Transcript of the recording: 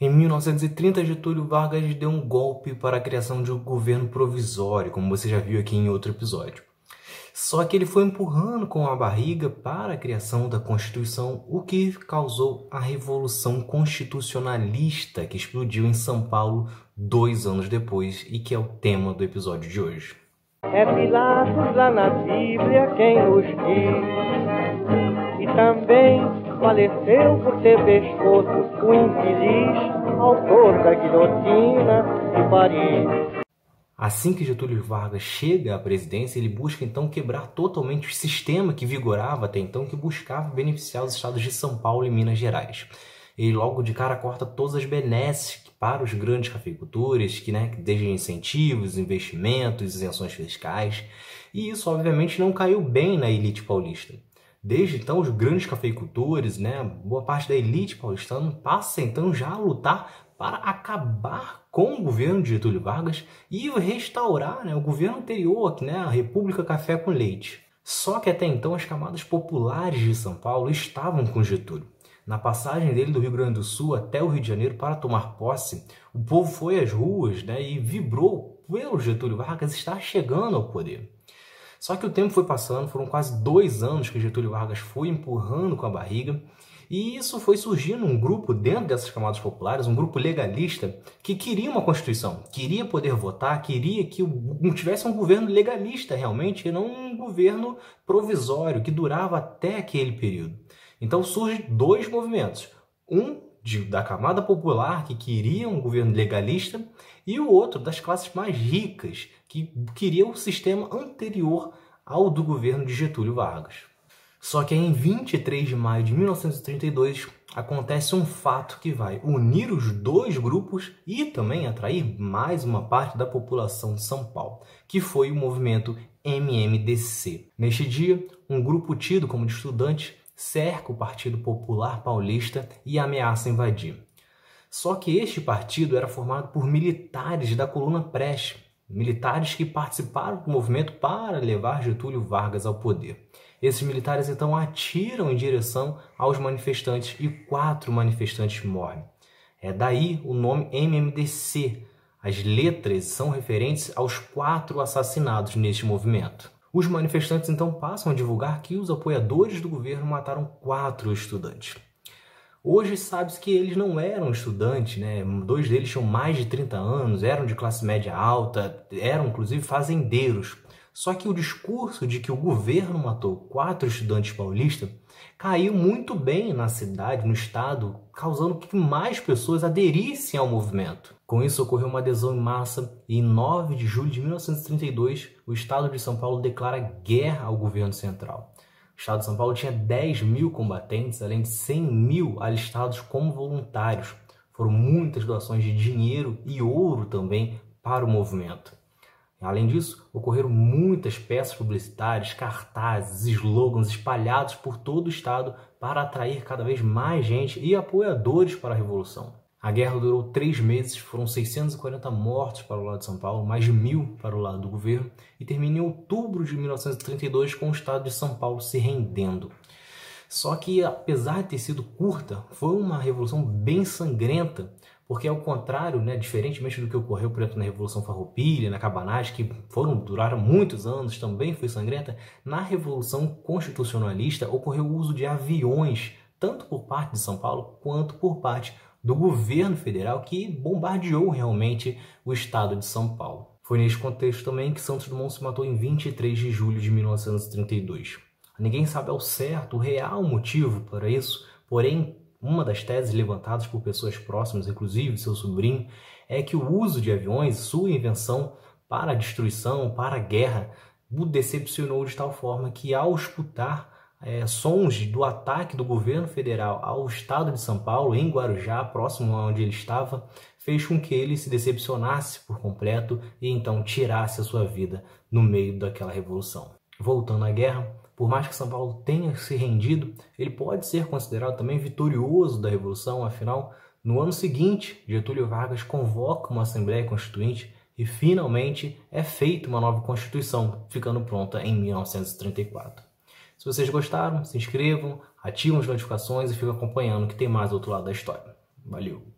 Em 1930, Getúlio Vargas deu um golpe para a criação de um governo provisório, como você já viu aqui em outro episódio. Só que ele foi empurrando com a barriga para a criação da Constituição, o que causou a Revolução Constitucionalista que explodiu em São Paulo dois anos depois e que é o tema do episódio de hoje. É Pilatos lá na Bíblia quem diz, e também faleceu por ter pescoço o infeliz autor da guilhotina de Paris. Assim que Getúlio Vargas chega à presidência, ele busca então quebrar totalmente o sistema que vigorava até então, que buscava beneficiar os estados de São Paulo e Minas Gerais. Ele logo de cara corta todas as benesses para os grandes cafeicultores, que, né, desde incentivos, investimentos, isenções fiscais, e isso obviamente não caiu bem na elite paulista. Desde então, os grandes cafeicultores, né, boa parte da elite paulistana passa então já a lutar para acabar com o governo de Getúlio Vargas e restaurar né, o governo anterior, né, a República Café com Leite. Só que até então as camadas populares de São Paulo estavam com Getúlio. Na passagem dele do Rio Grande do Sul até o Rio de Janeiro para tomar posse, o povo foi às ruas né, e vibrou pelo Getúlio Vargas estar chegando ao poder. Só que o tempo foi passando, foram quase dois anos que Getúlio Vargas foi empurrando com a barriga e isso foi surgindo um grupo dentro dessas camadas populares, um grupo legalista, que queria uma Constituição, queria poder votar, queria que tivesse um governo legalista realmente, e não um governo provisório que durava até aquele período. Então surgem dois movimentos. Um de, da camada popular que queria um governo legalista e o outro das classes mais ricas que queria o sistema anterior ao do governo de Getúlio Vargas. Só que em 23 de maio de 1932 acontece um fato que vai unir os dois grupos e também atrair mais uma parte da população de São Paulo, que foi o movimento MMDC. Neste dia, um grupo tido como de estudantes cerca o Partido Popular Paulista e ameaça invadir. Só que este partido era formado por militares da coluna Preste, militares que participaram do movimento para levar Getúlio Vargas ao poder. Esses militares então atiram em direção aos manifestantes e quatro manifestantes morrem. É daí o nome MMDC. As letras são referentes aos quatro assassinados neste movimento. Os manifestantes então passam a divulgar que os apoiadores do governo mataram quatro estudantes. Hoje sabe-se que eles não eram estudantes, né? Dois deles tinham mais de 30 anos, eram de classe média alta, eram inclusive fazendeiros. Só que o discurso de que o governo matou quatro estudantes paulistas caiu muito bem na cidade, no estado, causando que mais pessoas aderissem ao movimento. Com isso, ocorreu uma adesão em massa e em 9 de julho de 1932, o estado de São Paulo declara guerra ao governo central. O estado de São Paulo tinha 10 mil combatentes, além de 100 mil alistados como voluntários. Foram muitas doações de dinheiro e ouro também para o movimento. Além disso, ocorreram muitas peças publicitárias, cartazes, slogans espalhados por todo o estado para atrair cada vez mais gente e apoiadores para a Revolução. A guerra durou três meses, foram 640 mortos para o lado de São Paulo, mais de mil para o lado do governo, e termina em outubro de 1932 com o estado de São Paulo se rendendo. Só que, apesar de ter sido curta, foi uma revolução bem sangrenta, porque ao contrário, né, diferentemente do que ocorreu, por exemplo, na Revolução Farroupilha, na Cabanagem, que foram duraram muitos anos, também foi sangrenta, na Revolução Constitucionalista ocorreu o uso de aviões, tanto por parte de São Paulo quanto por parte do governo federal, que bombardeou realmente o estado de São Paulo. Foi neste contexto também que Santos Dumont se matou em 23 de julho de 1932. Ninguém sabe ao certo o real motivo para isso, porém uma das teses levantadas por pessoas próximas, inclusive seu sobrinho, é que o uso de aviões, sua invenção para a destruição, para a guerra, o decepcionou de tal forma que, ao escutar é, sons do ataque do governo federal ao estado de São Paulo, em Guarujá, próximo a onde ele estava, fez com que ele se decepcionasse por completo e então tirasse a sua vida no meio daquela revolução. Voltando à guerra, por mais que São Paulo tenha se rendido, ele pode ser considerado também vitorioso da Revolução, afinal, no ano seguinte, Getúlio Vargas convoca uma Assembleia Constituinte e finalmente é feita uma nova Constituição, ficando pronta em 1934. Se vocês gostaram, se inscrevam, ativem as notificações e fiquem acompanhando que tem mais outro lado da história. Valeu!